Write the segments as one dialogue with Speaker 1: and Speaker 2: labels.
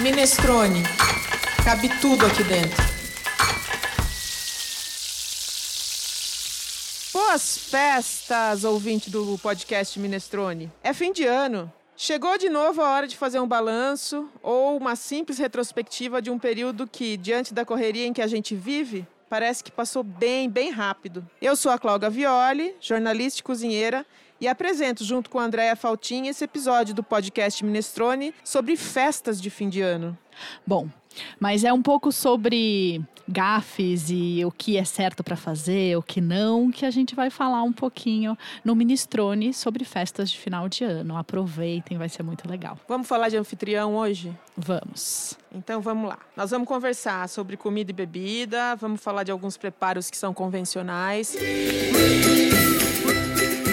Speaker 1: Minestrone. Cabe tudo aqui dentro. Boas festas, ouvinte do podcast Minestrone. É fim de ano. Chegou de novo a hora de fazer um balanço ou uma simples retrospectiva de um período que, diante da correria em que a gente vive, parece que passou bem, bem rápido. Eu sou a Cláudia Violi, jornalista e cozinheira, e apresento, junto com a Andréa Faltin, esse episódio do podcast Minestrone sobre festas de fim de ano.
Speaker 2: Bom, mas é um pouco sobre gafes e o que é certo para fazer, o que não, que a gente vai falar um pouquinho no Minestrone sobre festas de final de ano. Aproveitem, vai ser muito legal.
Speaker 1: Vamos falar de anfitrião hoje?
Speaker 2: Vamos.
Speaker 1: Então vamos lá. Nós vamos conversar sobre comida e bebida, vamos falar de alguns preparos que são convencionais.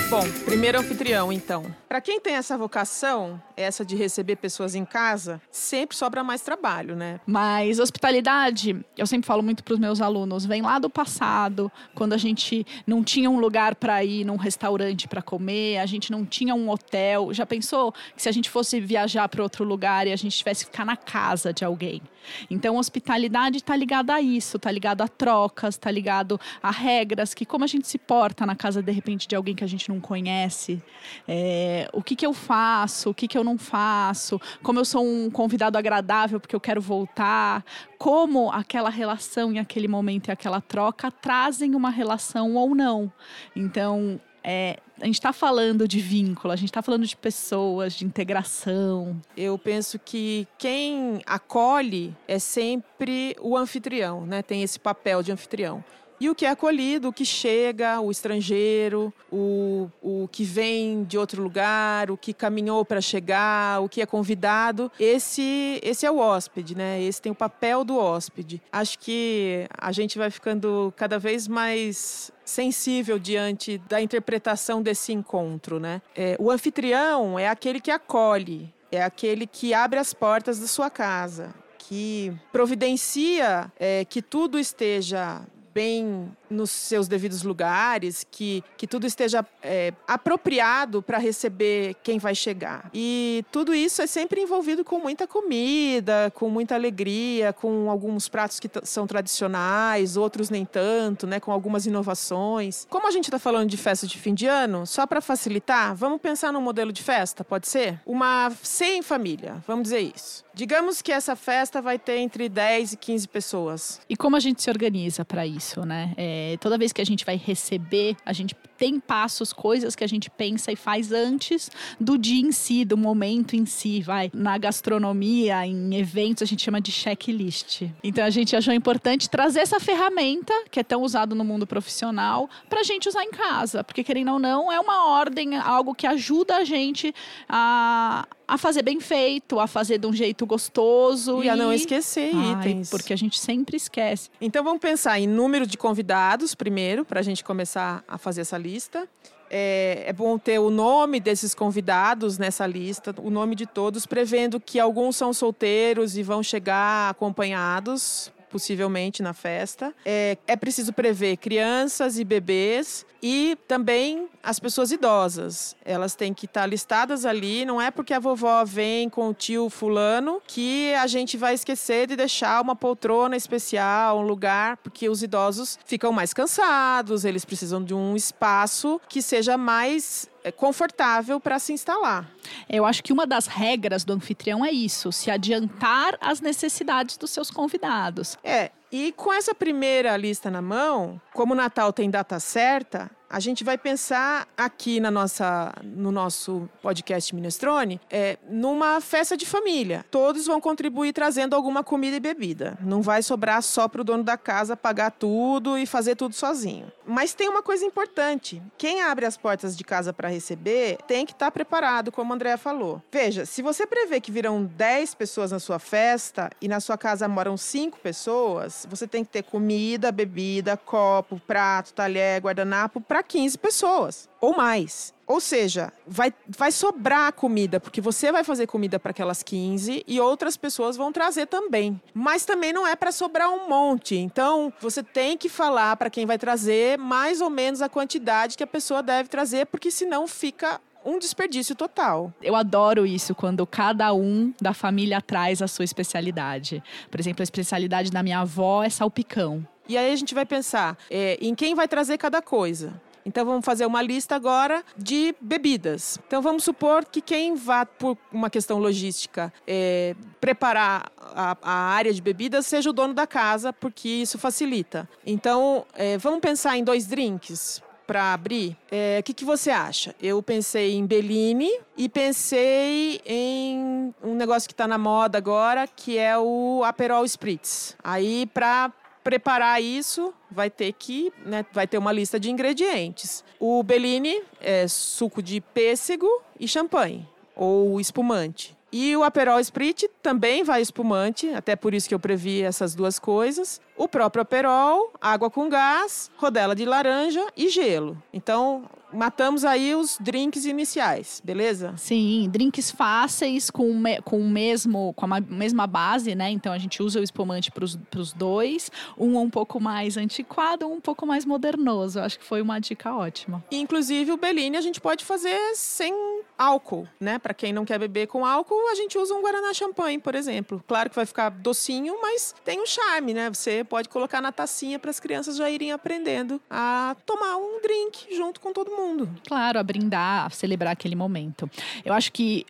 Speaker 1: Bom, primeiro anfitrião, então. Para quem tem essa vocação, essa de receber pessoas em casa, sempre sobra mais trabalho, né?
Speaker 2: Mas hospitalidade, eu sempre falo muito para os meus alunos, vem lá do passado, quando a gente não tinha um lugar para ir num restaurante para comer, a gente não tinha um hotel. Já pensou que se a gente fosse viajar para outro lugar e a gente tivesse que ficar na casa de alguém? Então, hospitalidade está ligada a isso, está ligado a trocas, está ligado a regras, que como a gente se porta na casa de repente de alguém que a gente não conhece, é, o que, que eu faço, o que, que eu não faço, como eu sou um convidado agradável porque eu quero voltar, como aquela relação e aquele momento e aquela troca trazem uma relação ou não. Então, é, a gente está falando de vínculo, a gente está falando de pessoas, de integração.
Speaker 1: Eu penso que quem acolhe é sempre o anfitrião, né? Tem esse papel de anfitrião. E o que é acolhido, o que chega, o estrangeiro, o, o que vem de outro lugar, o que caminhou para chegar, o que é convidado, esse, esse é o hóspede, né? Esse tem o papel do hóspede. Acho que a gente vai ficando cada vez mais sensível diante da interpretação desse encontro, né? É, o anfitrião é aquele que acolhe, é aquele que abre as portas da sua casa, que providencia é, que tudo esteja bem nos seus devidos lugares, que, que tudo esteja é, apropriado para receber quem vai chegar. E tudo isso é sempre envolvido com muita comida, com muita alegria, com alguns pratos que são tradicionais, outros nem tanto, né, com algumas inovações. Como a gente está falando de festa de fim de ano, só para facilitar, vamos pensar num modelo de festa, pode ser? Uma sem família, vamos dizer isso. Digamos que essa festa vai ter entre 10 e 15 pessoas.
Speaker 2: E como a gente se organiza para isso, né? É, toda vez que a gente vai receber, a gente tem passos, coisas que a gente pensa e faz antes do dia em si, do momento em si, vai. Na gastronomia, em eventos, a gente chama de checklist. Então a gente achou importante trazer essa ferramenta, que é tão usado no mundo profissional, para a gente usar em casa. Porque, querendo ou não, é uma ordem, algo que ajuda a gente a, a fazer bem feito, a fazer de um jeito gostoso.
Speaker 1: E, e... a não esquecer Ai, itens.
Speaker 2: Porque a gente sempre esquece.
Speaker 1: Então vamos pensar em número de convidados primeiro, para a gente começar a fazer essa lista. É, é, bom ter o nome desses convidados nessa lista, o nome de todos, prevendo que alguns são solteiros e vão chegar acompanhados possivelmente na festa. É, é preciso prever crianças e bebês e também as pessoas idosas. Elas têm que estar listadas ali. Não é porque a vovó vem com o tio fulano que a gente vai esquecer de deixar uma poltrona especial, um lugar, porque os idosos ficam mais cansados, eles precisam de um espaço que seja mais confortável para se instalar.
Speaker 2: Eu acho que uma das regras do anfitrião é isso, se adiantar às necessidades dos seus convidados.
Speaker 1: É, e com essa primeira lista na mão, como o Natal tem data certa, a gente vai pensar aqui na nossa, no nosso podcast Minestrone é, numa festa de família. Todos vão contribuir trazendo alguma comida e bebida. Não vai sobrar só para o dono da casa pagar tudo e fazer tudo sozinho. Mas tem uma coisa importante: quem abre as portas de casa para receber tem que estar tá preparado, como a Andrea falou. Veja, se você prevê que virão 10 pessoas na sua festa e na sua casa moram 5 pessoas, você tem que ter comida, bebida, copo, prato, talher, guardanapo para 15 pessoas ou mais. Ou seja, vai, vai sobrar comida, porque você vai fazer comida para aquelas 15 e outras pessoas vão trazer também. Mas também não é para sobrar um monte. Então, você tem que falar para quem vai trazer mais ou menos a quantidade que a pessoa deve trazer, porque senão fica um desperdício total.
Speaker 2: Eu adoro isso quando cada um da família traz a sua especialidade. Por exemplo, a especialidade da minha avó é salpicão.
Speaker 1: E aí a gente vai pensar é, em quem vai trazer cada coisa. Então vamos fazer uma lista agora de bebidas. Então vamos supor que quem vá por uma questão logística é, preparar a, a, área de bebidas seja o dono da casa, porque isso facilita. Então é, vamos pensar em dois drinks para abrir. É, o que, que você acha? Eu pensei em Bellini e pensei em um negócio que está na moda agora, que é o Aperol Spritz. Aí para preparar isso, vai ter que, né, vai ter uma lista de ingredientes. O Bellini é suco de pêssego e champanhe ou espumante. E o Aperol Spritz também vai espumante, até por isso que eu previ essas duas coisas. O próprio Aperol, água com gás, rodela de laranja e gelo. Então, matamos aí os drinks iniciais, beleza?
Speaker 2: Sim, drinks fáceis com, me, com o mesmo com a mesma base, né? Então a gente usa o espumante para os dois, um um pouco mais antiquado, um um pouco mais modernoso. Eu acho que foi uma dica ótima.
Speaker 1: Inclusive o Bellini a gente pode fazer sem álcool, né? Para quem não quer beber com álcool, a gente usa um guaraná champanhe, por exemplo. Claro que vai ficar docinho, mas tem um charme, né? Você pode colocar na tacinha para as crianças já irem aprendendo a tomar um drink junto com todo mundo.
Speaker 2: Claro, a brindar, a celebrar aquele momento. Eu acho que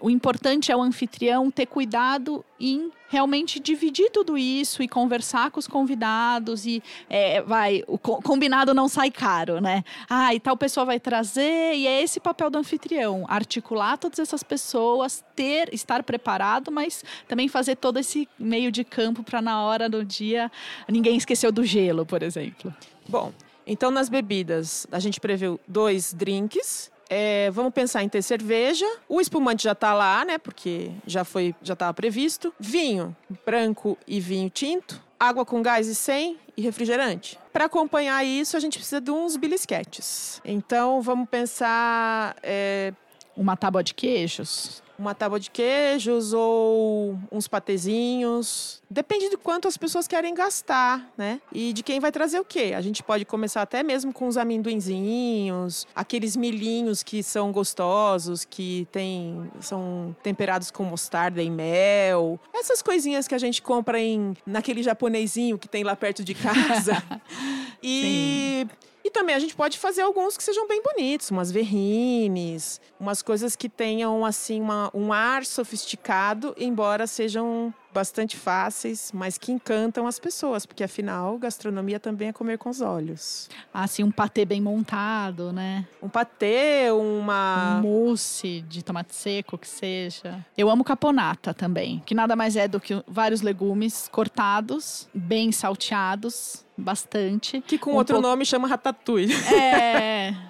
Speaker 2: o importante é o anfitrião ter cuidado em realmente dividir tudo isso e conversar com os convidados e é, vai o combinado não sai caro, né? Ah, e tal pessoa vai trazer e é esse papel do anfitrião, articular todas essas pessoas, ter, estar preparado, mas também fazer todo esse meio de campo para na hora do dia ninguém esqueceu do gelo, por exemplo.
Speaker 1: Bom, então, nas bebidas, a gente previu dois drinks. É, vamos pensar em ter cerveja. O espumante já está lá, né? Porque já foi, já estava previsto. Vinho branco e vinho tinto. Água com gás e sem e refrigerante. Para acompanhar isso, a gente precisa de uns belisquetes. Então, vamos pensar. É...
Speaker 2: Uma tábua de queijos
Speaker 1: uma tábua de queijos ou uns patezinhos. Depende de quanto as pessoas querem gastar, né? E de quem vai trazer o quê. A gente pode começar até mesmo com os amendoinzinhos, aqueles milhinhos que são gostosos, que tem, são temperados com mostarda e mel. Essas coisinhas que a gente compra em naquele japonesinho que tem lá perto de casa. e Sim. E também a gente pode fazer alguns que sejam bem bonitos, umas verrines, umas coisas que tenham assim uma, um ar sofisticado, embora sejam bastante fáceis, mas que encantam as pessoas, porque afinal, gastronomia também é comer com os olhos.
Speaker 2: Assim, um patê bem montado, né?
Speaker 1: Um patê, uma.
Speaker 2: Um mousse de tomate seco, que seja. Eu amo caponata também, que nada mais é do que vários legumes cortados, bem salteados, bastante.
Speaker 1: Que com um outro nome chama ratatouille.
Speaker 2: É.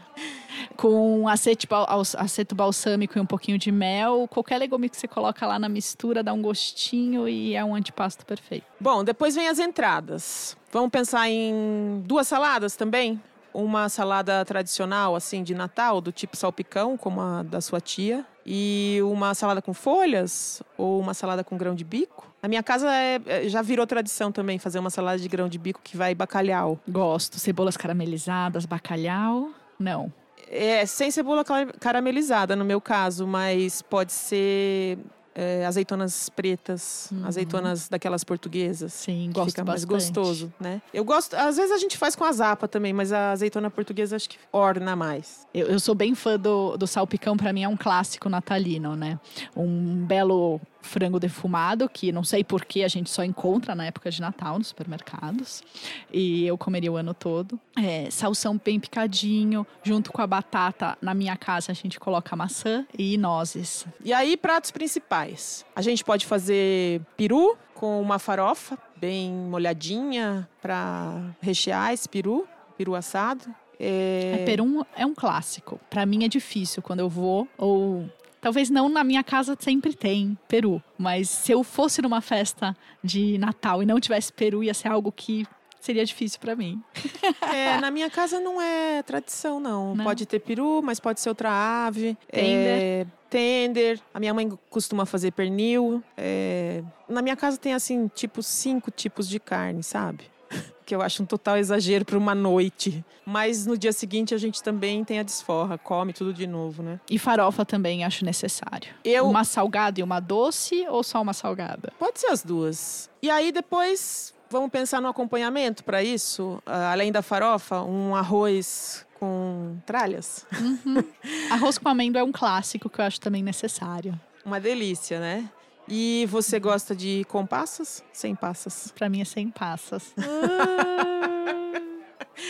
Speaker 2: com aceto, balsâmico e um pouquinho de mel. Qualquer legume que você coloca lá na mistura dá um gostinho e é um antipasto perfeito.
Speaker 1: Bom, depois vem as entradas. Vamos pensar em duas saladas também? Uma salada tradicional, assim, de Natal, do tipo salpicão, como a da sua tia. E uma salada com folhas ou uma salada com grão de bico. Na minha casa é, é já virou tradição também fazer uma salada de grão de bico que vai bacalhau.
Speaker 2: Gosto. Cebolas caramelizadas, bacalhau. Não.
Speaker 1: É, sem cebola caramelizada, no meu caso, mas pode ser é, azeitonas pretas, uhum. azeitonas daquelas portuguesas.
Speaker 2: Sim, gosto
Speaker 1: Fica
Speaker 2: mais
Speaker 1: gostoso, né? Eu gosto, às vezes a gente faz com a zapa também, mas a azeitona portuguesa acho que orna mais.
Speaker 2: Eu, eu sou bem fã do, do salpicão, para mim é um clássico natalino, né? Um belo frango defumado, que não sei por que a gente só encontra na época de Natal nos supermercados. E eu comeria o ano todo. É, salsão bem picadinho, junto com a batata. Na minha casa a gente coloca maçã e nozes.
Speaker 1: E aí, pratos principais. A gente pode fazer peru com uma farofa bem molhadinha para rechear esse peru, peru assado.
Speaker 2: É... É, peru é um clássico. Para mim é difícil quando eu vou ou Talvez não na minha casa sempre tem peru, mas se eu fosse numa festa de Natal e não tivesse peru, ia ser algo que seria difícil para mim.
Speaker 1: É, na minha casa não é tradição, não. não. Pode ter peru, mas pode ser outra ave.
Speaker 2: Tender. É,
Speaker 1: tender. A minha mãe costuma fazer pernil. É, na minha casa tem, assim, tipo, cinco tipos de carne, sabe? Que eu acho um total exagero para uma noite. Mas no dia seguinte a gente também tem a desforra, come tudo de novo, né?
Speaker 2: E farofa também acho necessário.
Speaker 1: Eu
Speaker 2: Uma salgada e uma doce ou só uma salgada?
Speaker 1: Pode ser as duas. E aí depois vamos pensar no acompanhamento para isso, Ah, além da farofa, um arroz com tralhas.
Speaker 2: Arroz com amêndoa é um clássico que eu acho também necessário.
Speaker 1: Uma delícia, né? E você gosta de com passas? Sem passas.
Speaker 2: Pra mim é sem passas.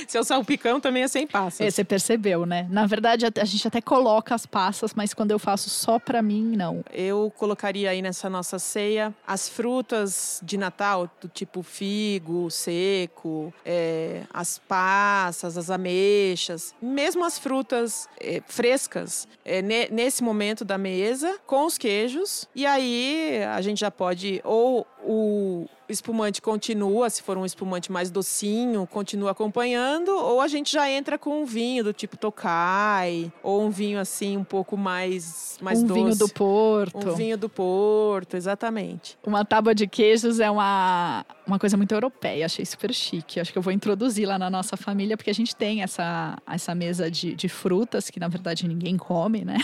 Speaker 1: Seu salpicão também é sem passas.
Speaker 2: É, você percebeu, né? Na verdade, a gente até coloca as passas, mas quando eu faço só pra mim, não.
Speaker 1: Eu colocaria aí nessa nossa ceia as frutas de Natal, do tipo figo, seco, é, as passas, as ameixas, mesmo as frutas é, frescas, é, ne- nesse momento da mesa, com os queijos. E aí a gente já pode, ou o espumante continua, se for um espumante mais docinho, continua acompanhando, ou a gente já entra com um vinho do tipo Tokai, ou um vinho assim um pouco mais, mais
Speaker 2: um
Speaker 1: doce.
Speaker 2: vinho do Porto.
Speaker 1: Um vinho do Porto, exatamente.
Speaker 2: Uma tábua de queijos é uma, uma coisa muito europeia, achei super chique. Acho que eu vou introduzir lá na nossa família, porque a gente tem essa, essa mesa de, de frutas, que na verdade ninguém come, né?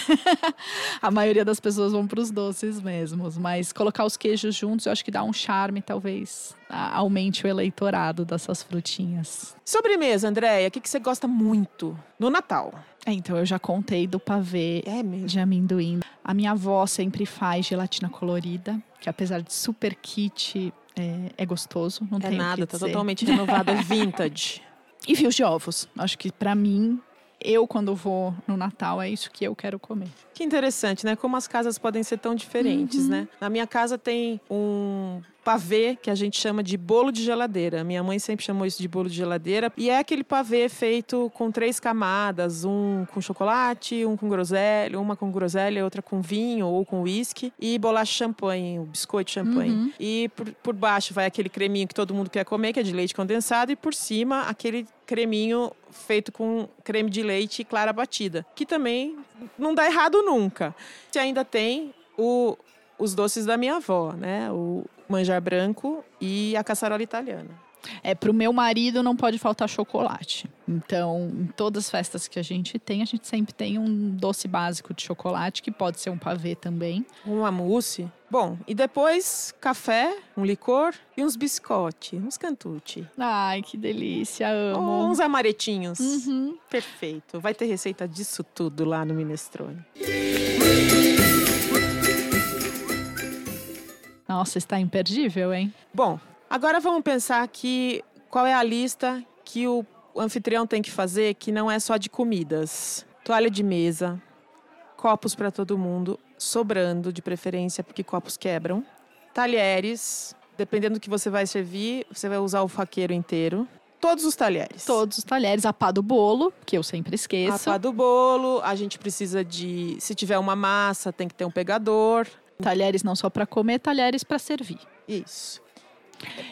Speaker 2: a maioria das pessoas vão para os doces mesmos. Mas colocar os queijos juntos, eu acho que dá um charme, talvez aumente o eleitorado dessas frutinhas.
Speaker 1: Sobremesa, Andréia, o que, que você gosta muito no Natal?
Speaker 2: É, então, eu já contei do pavê
Speaker 1: É
Speaker 2: de amendoim. A minha avó sempre faz gelatina colorida, que apesar de super kit, é, é gostoso. Não
Speaker 1: É
Speaker 2: tem
Speaker 1: nada, tá totalmente renovado, é vintage.
Speaker 2: E fios de ovos. Acho que pra mim, eu quando vou no Natal, é isso que eu quero comer.
Speaker 1: Que interessante, né? Como as casas podem ser tão diferentes, né? Na minha casa tem um pavê que a gente chama de bolo de geladeira. Minha mãe sempre chamou isso de bolo de geladeira. E é aquele pavê feito com três camadas: um com chocolate, um com groselha, uma com groselha, outra com vinho ou com uísque, e bolacha champanhe, o biscoito champanhe.
Speaker 2: Uhum.
Speaker 1: E por, por baixo vai aquele creminho que todo mundo quer comer, que é de leite condensado, e por cima aquele creminho feito com creme de leite e clara batida, que também não dá errado nunca. E ainda tem o- os doces da minha avó, né? O manjar branco e a caçarola italiana.
Speaker 2: É, pro meu marido não pode faltar chocolate. Então, em todas as festas que a gente tem, a gente sempre tem um doce básico de chocolate, que pode ser um pavê também.
Speaker 1: Uma mousse. Bom, e depois café, um licor e uns biscotti, uns cantucci.
Speaker 2: Ai, que delícia,
Speaker 1: Ou
Speaker 2: amo.
Speaker 1: uns amaretinhos.
Speaker 2: Uhum.
Speaker 1: Perfeito. Vai ter receita disso tudo lá no Minestrone.
Speaker 2: Nossa, está imperdível, hein?
Speaker 1: Bom, agora vamos pensar aqui qual é a lista que o anfitrião tem que fazer que não é só de comidas. Toalha de mesa, copos para todo mundo, sobrando de preferência, porque copos quebram. Talheres, dependendo do que você vai servir, você vai usar o faqueiro inteiro. Todos os talheres.
Speaker 2: Todos os talheres, a pá do bolo, que eu sempre
Speaker 1: A
Speaker 2: esqueço.
Speaker 1: pá do bolo, a gente precisa de. Se tiver uma massa, tem que ter um pegador.
Speaker 2: Talheres não só para comer, talheres para servir.
Speaker 1: Isso.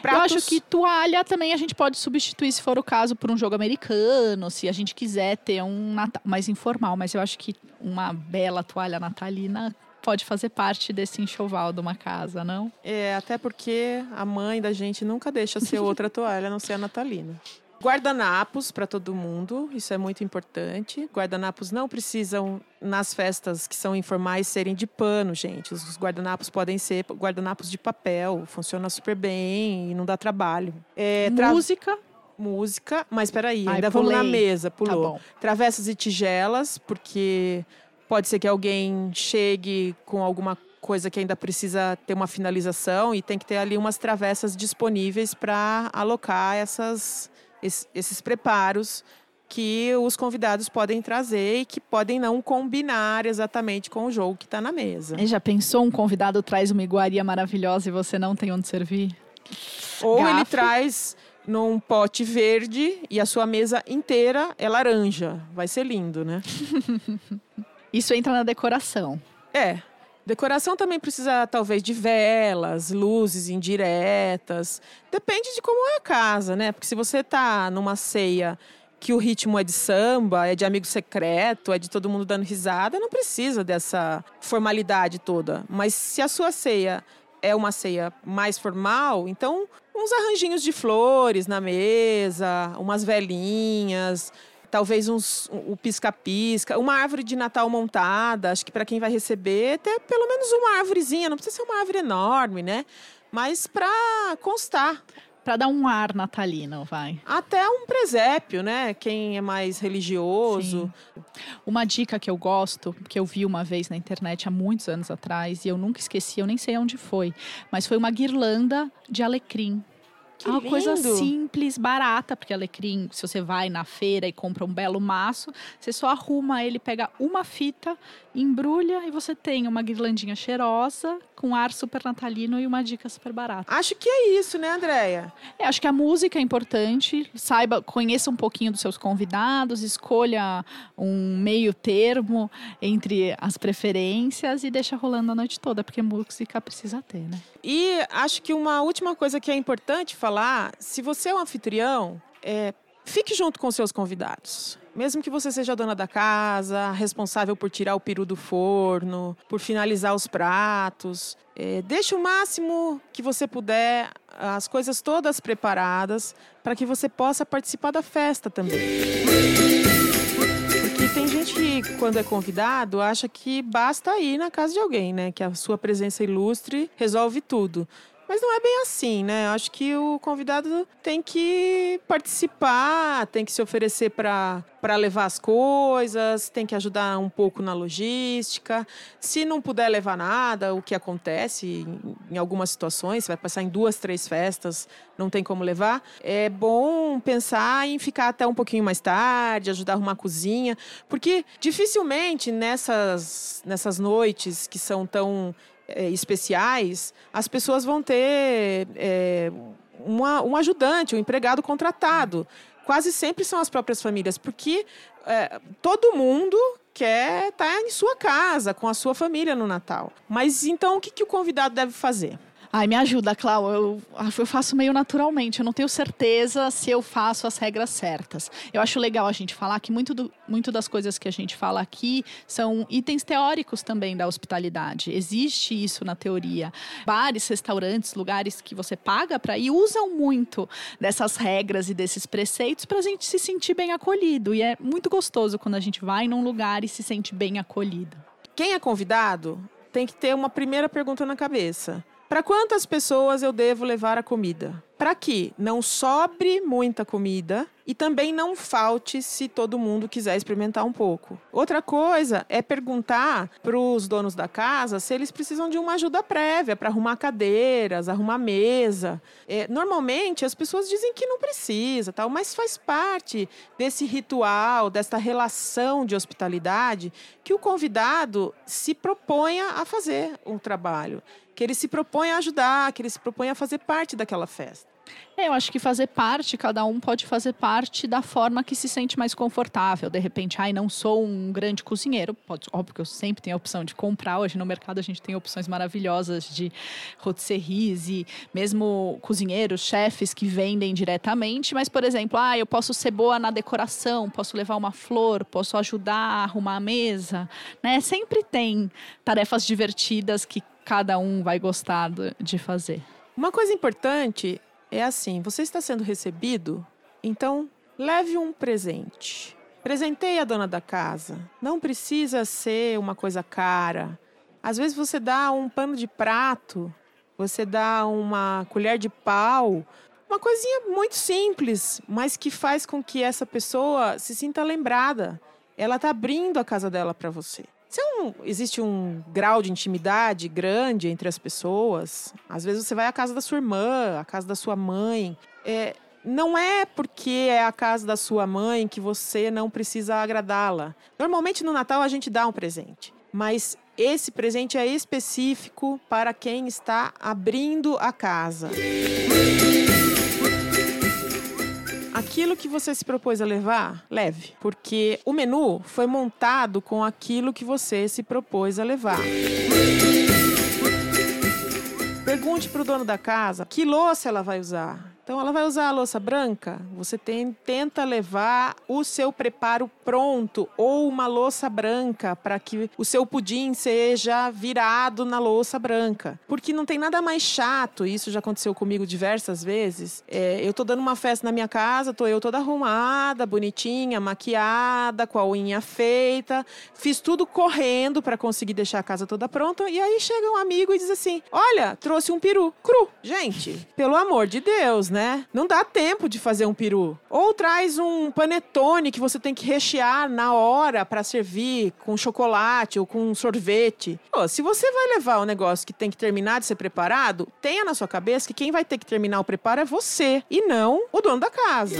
Speaker 2: Eu acho que toalha também a gente pode substituir, se for o caso, por um jogo americano, se a gente quiser ter um Natal mais informal. Mas eu acho que uma bela toalha natalina pode fazer parte desse enxoval de uma casa, não?
Speaker 1: É, até porque a mãe da gente nunca deixa ser outra toalha, a não ser a natalina. Guardanapos para todo mundo, isso é muito importante. Guardanapos não precisam, nas festas que são informais, serem de pano, gente. Os guardanapos podem ser guardanapos de papel, funciona super bem e não dá trabalho. É, tra-
Speaker 2: Música,
Speaker 1: Música, mas peraí,
Speaker 2: Ai,
Speaker 1: ainda vamos na
Speaker 2: pulei.
Speaker 1: mesa,
Speaker 2: tá
Speaker 1: pulou.
Speaker 2: bom.
Speaker 1: Travessas e tigelas, porque pode ser que alguém chegue com alguma coisa que ainda precisa ter uma finalização e tem que ter ali umas travessas disponíveis para alocar essas, es- esses preparos que os convidados podem trazer e que podem não combinar exatamente com o jogo que está na mesa.
Speaker 2: E já pensou um convidado traz uma iguaria maravilhosa e você não tem onde servir?
Speaker 1: Ou ele
Speaker 2: Garfo.
Speaker 1: traz num pote verde e a sua mesa inteira é laranja. Vai ser lindo, né?
Speaker 2: Isso entra na decoração.
Speaker 1: É. Decoração também precisa, talvez, de velas, luzes indiretas. Depende de como é a casa, né? Porque se você tá numa ceia que o ritmo é de samba, é de amigo secreto, é de todo mundo dando risada, não precisa dessa formalidade toda. Mas se a sua ceia é uma ceia mais formal, então uns arranjinhos de flores na mesa, umas velhinhas, talvez uns, o pisca-pisca, uma árvore de Natal montada. Acho que para quem vai receber, até pelo menos uma árvorezinha, não precisa ser uma árvore enorme, né? Mas para constar.
Speaker 2: Para dar um ar natalino, vai.
Speaker 1: Até um presépio, né? Quem é mais religioso.
Speaker 2: Sim. Uma dica que eu gosto, que eu vi uma vez na internet há muitos anos atrás, e eu nunca esqueci, eu nem sei onde foi, mas foi uma guirlanda de alecrim.
Speaker 1: Que
Speaker 2: uma
Speaker 1: lindo.
Speaker 2: coisa simples, barata, porque alecrim, se você vai na feira e compra um belo maço, você só arruma ele, pega uma fita, embrulha e você tem uma guirlandinha cheirosa, com ar super natalino e uma dica super barata.
Speaker 1: Acho que é isso, né, Andréia?
Speaker 2: É, acho que a música é importante, saiba, conheça um pouquinho dos seus convidados, escolha um meio termo entre as preferências e deixa rolando a noite toda, porque música precisa ter, né?
Speaker 1: E acho que uma última coisa que é importante falar: se você é um anfitrião, é, fique junto com seus convidados. Mesmo que você seja a dona da casa, responsável por tirar o peru do forno, por finalizar os pratos, é, deixe o máximo que você puder, as coisas todas preparadas, para que você possa participar da festa também. Porque tem gente que, quando é convidado, acha que basta ir na casa de alguém, né? Que a sua presença ilustre resolve tudo. Mas não é bem assim, né? Acho que o convidado tem que participar, tem que se oferecer para levar as coisas, tem que ajudar um pouco na logística. Se não puder levar nada, o que acontece em, em algumas situações, você vai passar em duas, três festas, não tem como levar, é bom pensar em ficar até um pouquinho mais tarde, ajudar a arrumar a cozinha, porque dificilmente nessas, nessas noites que são tão é, especiais, as pessoas vão ter é, uma, um ajudante, um empregado contratado. Quase sempre são as próprias famílias, porque é, todo mundo quer estar em sua casa, com a sua família no Natal. Mas então o que, que o convidado deve fazer?
Speaker 2: Ai, me ajuda, Clau. Eu, eu faço meio naturalmente. Eu não tenho certeza se eu faço as regras certas. Eu acho legal a gente falar que muito, do, muito das coisas que a gente fala aqui são itens teóricos também da hospitalidade. Existe isso na teoria. Bares, restaurantes, lugares que você paga para ir usam muito dessas regras e desses preceitos para a gente se sentir bem acolhido. E é muito gostoso quando a gente vai num lugar e se sente bem acolhido.
Speaker 1: Quem é convidado tem que ter uma primeira pergunta na cabeça. Para quantas pessoas eu devo levar a comida? Para que não sobre muita comida e também não falte se todo mundo quiser experimentar um pouco. Outra coisa é perguntar para os donos da casa se eles precisam de uma ajuda prévia para arrumar cadeiras, arrumar mesa. É, normalmente as pessoas dizem que não precisa, tal, mas faz parte desse ritual, desta relação de hospitalidade que o convidado se proponha a fazer um trabalho que ele se propõe a ajudar, que ele se propõe a fazer parte daquela festa.
Speaker 2: É, eu acho que fazer parte, cada um pode fazer parte da forma que se sente mais confortável. De repente, ai, não sou um grande cozinheiro. Pode, óbvio que eu sempre tenho a opção de comprar. Hoje no mercado a gente tem opções maravilhosas de rotisseries e mesmo cozinheiros, chefes que vendem diretamente. Mas, por exemplo, ah, eu posso ser boa na decoração, posso levar uma flor, posso ajudar a arrumar a mesa. Né? Sempre tem tarefas divertidas que cada um vai gostar de fazer.
Speaker 1: Uma coisa importante é assim: você está sendo recebido, então leve um presente. Presenteie a dona da casa. Não precisa ser uma coisa cara. Às vezes você dá um pano de prato, você dá uma colher de pau, uma coisinha muito simples, mas que faz com que essa pessoa se sinta lembrada. Ela está abrindo a casa dela para você. É um, existe um grau de intimidade grande entre as pessoas, às vezes você vai à casa da sua irmã, à casa da sua mãe. É, não é porque é a casa da sua mãe que você não precisa agradá-la. Normalmente no Natal a gente dá um presente, mas esse presente é específico para quem está abrindo a casa aquilo que você se propôs a levar, leve. Porque o menu foi montado com aquilo que você se propôs a levar. Pergunte para o dono da casa que louça ela vai usar, Então ela vai usar a louça branca, você tem, tenta levar o seu preparo pronto ou uma louça branca para que o seu pudim seja virado na louça branca. Porque não tem nada mais chato, isso já aconteceu comigo diversas vezes. É, eu tô dando uma festa na minha casa, tô eu toda arrumada, bonitinha, maquiada, com a unha feita, fiz tudo correndo para conseguir deixar a casa toda pronta. E aí chega um amigo e diz assim: Olha, trouxe um peru cru. Gente, pelo amor de Deus, né? Não dá tempo de fazer um peru. Ou traz um panetone que você tem que rechear na hora para servir com chocolate ou com sorvete. Pô, se você vai levar um negócio que tem que terminar de ser preparado, tenha na sua cabeça que quem vai ter que terminar o preparo é você e não o dono da casa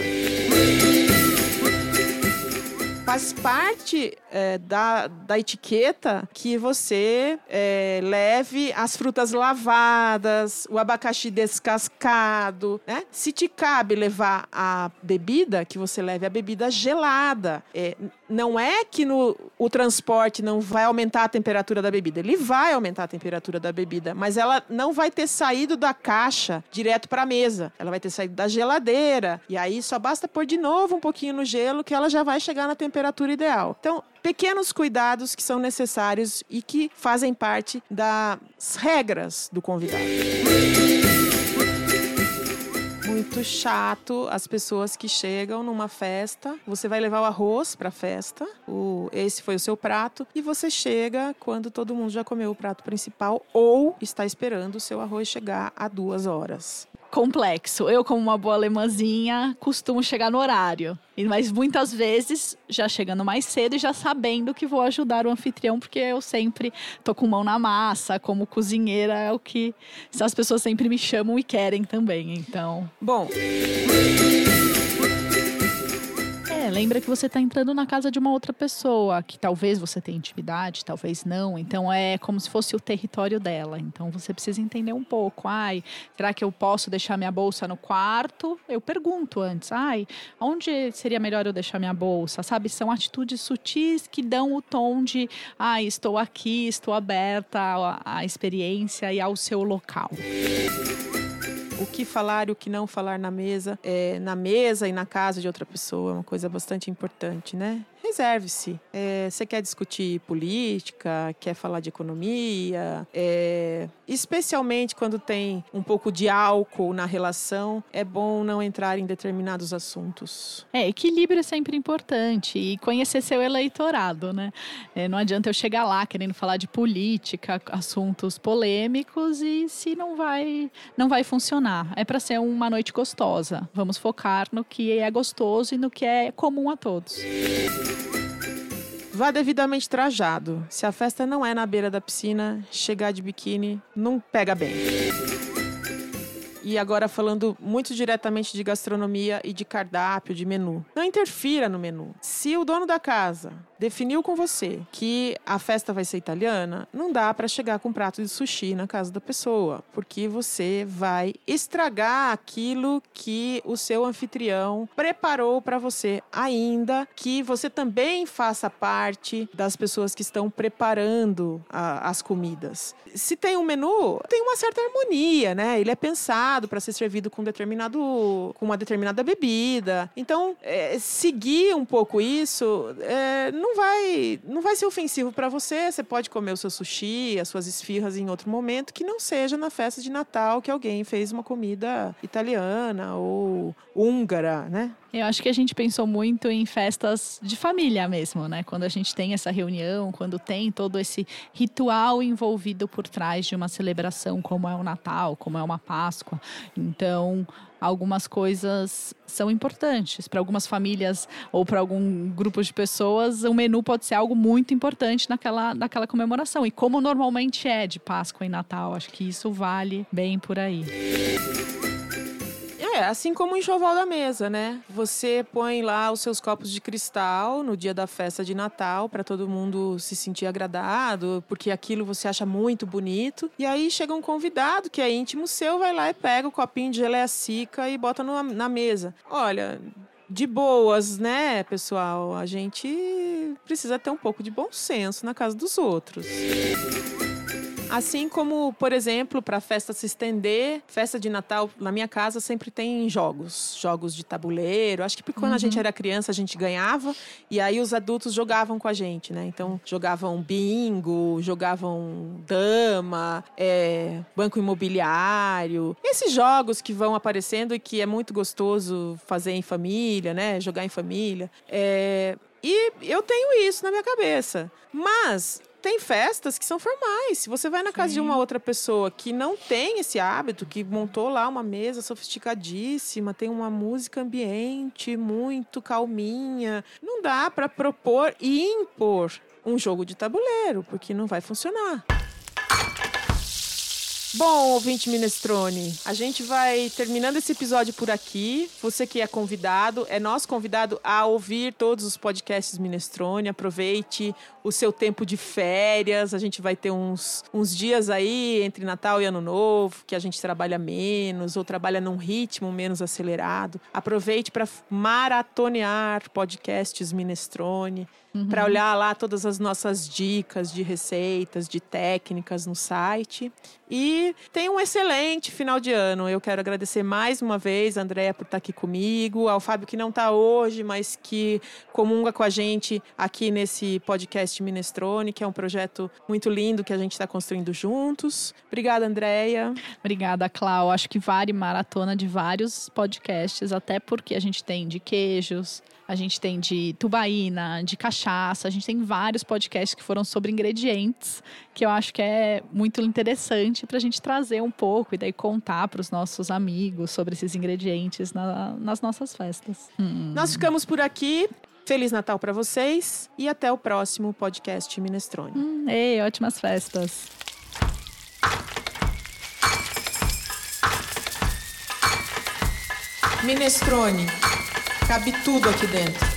Speaker 1: faz parte é, da, da etiqueta que você é, leve as frutas lavadas, o abacaxi descascado, né? Se te cabe levar a bebida, que você leve a bebida gelada. É, não é que no, o transporte não vai aumentar a temperatura da bebida. Ele vai aumentar a temperatura da bebida, mas ela não vai ter saído da caixa direto para a mesa. Ela vai ter saído da geladeira. E aí só basta pôr de novo um pouquinho no gelo que ela já vai chegar na temperatura ideal. Então, pequenos cuidados que são necessários e que fazem parte das regras do convidado muito chato as pessoas que chegam numa festa. Você vai levar o arroz para a festa, o, esse foi o seu prato, e você chega quando todo mundo já comeu o prato principal ou está esperando o seu arroz chegar a duas horas
Speaker 2: complexo. Eu, como uma boa alemãzinha, costumo chegar no horário. Mas muitas vezes já chegando mais cedo e já sabendo que vou ajudar o anfitrião, porque eu sempre tô com mão na massa, como cozinheira, é o que as pessoas sempre me chamam e querem também. Então.
Speaker 1: Bom.
Speaker 2: Lembra que você está entrando na casa de uma outra pessoa, que talvez você tenha intimidade, talvez não. Então é como se fosse o território dela. Então você precisa entender um pouco. Ai, será que eu posso deixar minha bolsa no quarto? Eu pergunto antes. Ai, onde seria melhor eu deixar minha bolsa? Sabe, são atitudes sutis que dão o tom de, ai, estou aqui, estou aberta à, à experiência e ao seu local
Speaker 1: o que falar e o que não falar na mesa, é, na mesa e na casa de outra pessoa, é uma coisa bastante importante, né? Reserve-se. É, você quer discutir política, quer falar de economia, é, especialmente quando tem um pouco de álcool na relação, é bom não entrar em determinados assuntos.
Speaker 2: É, equilíbrio é sempre importante e conhecer seu eleitorado, né? É, não adianta eu chegar lá querendo falar de política, assuntos polêmicos e se não vai, não vai funcionar. É para ser uma noite gostosa. Vamos focar no que é gostoso e no que é comum a todos.
Speaker 1: Vá devidamente trajado. Se a festa não é na beira da piscina, chegar de biquíni não pega bem. E agora falando muito diretamente de gastronomia e de cardápio, de menu. Não interfira no menu. Se o dono da casa definiu com você que a festa vai ser italiana, não dá para chegar com um prato de sushi na casa da pessoa, porque você vai estragar aquilo que o seu anfitrião preparou para você, ainda que você também faça parte das pessoas que estão preparando a, as comidas. Se tem um menu, tem uma certa harmonia, né? Ele é pensado para ser servido com determinado com uma determinada bebida. Então, é, seguir um pouco isso é, não vai, não vai ser ofensivo para você. Você pode comer o seu sushi, as suas esfirras em outro momento que não seja na festa de Natal que alguém fez uma comida italiana ou húngara, né?
Speaker 2: Eu acho que a gente pensou muito em festas de família mesmo, né? Quando a gente tem essa reunião, quando tem todo esse ritual envolvido por trás de uma celebração, como é o Natal, como é uma Páscoa. Então, algumas coisas são importantes. Para algumas famílias ou para algum grupo de pessoas, o menu pode ser algo muito importante naquela, naquela comemoração. E como normalmente é de Páscoa e Natal, acho que isso vale bem por aí.
Speaker 1: É, assim como o enxoval da mesa, né? Você põe lá os seus copos de cristal no dia da festa de Natal para todo mundo se sentir agradado, porque aquilo você acha muito bonito. E aí chega um convidado que é íntimo seu, vai lá e pega o copinho de geleia seca e bota no, na mesa. Olha, de boas, né, pessoal? A gente precisa ter um pouco de bom senso na casa dos outros. Assim como, por exemplo, para a festa se estender, festa de Natal na minha casa sempre tem jogos, jogos de tabuleiro. Acho que quando uhum. a gente era criança a gente ganhava e aí os adultos jogavam com a gente, né? Então jogavam bingo, jogavam dama, é, banco imobiliário. Esses jogos que vão aparecendo e que é muito gostoso fazer em família, né? Jogar em família. É, e eu tenho isso na minha cabeça. Mas tem festas que são formais. Se você vai na casa Sim. de uma outra pessoa que não tem esse hábito, que montou lá uma mesa sofisticadíssima, tem uma música ambiente muito calminha, não dá para propor e impor um jogo de tabuleiro, porque não vai funcionar. Bom, ouvinte Minestrone, a gente vai terminando esse episódio por aqui. Você que é convidado, é nosso convidado a ouvir todos os podcasts Minestrone. Aproveite o seu tempo de férias. A gente vai ter uns, uns dias aí entre Natal e Ano Novo que a gente trabalha menos ou trabalha num ritmo menos acelerado. Aproveite para maratonear podcasts Minestrone uhum. para olhar lá todas as nossas dicas de receitas, de técnicas no site. E tem um excelente final de ano. Eu quero agradecer mais uma vez a Andréia por estar aqui comigo, ao Fábio que não está hoje, mas que comunga com a gente aqui nesse podcast Minestrone, que é um projeto muito lindo que a gente está construindo juntos. Obrigada, Andréia.
Speaker 2: Obrigada, Clau. Acho que vale maratona de vários podcasts, até porque a gente tem de queijos, a gente tem de tubaína, de cachaça, a gente tem vários podcasts que foram sobre ingredientes, que eu acho que é muito interessante para a gente trazer um pouco e daí contar para os nossos amigos sobre esses ingredientes na, nas nossas festas.
Speaker 1: Hum. Nós ficamos por aqui. Feliz Natal para vocês e até o próximo podcast Minestrone.
Speaker 2: Hum, ei, ótimas festas.
Speaker 1: Minestrone Cabe tudo aqui dentro.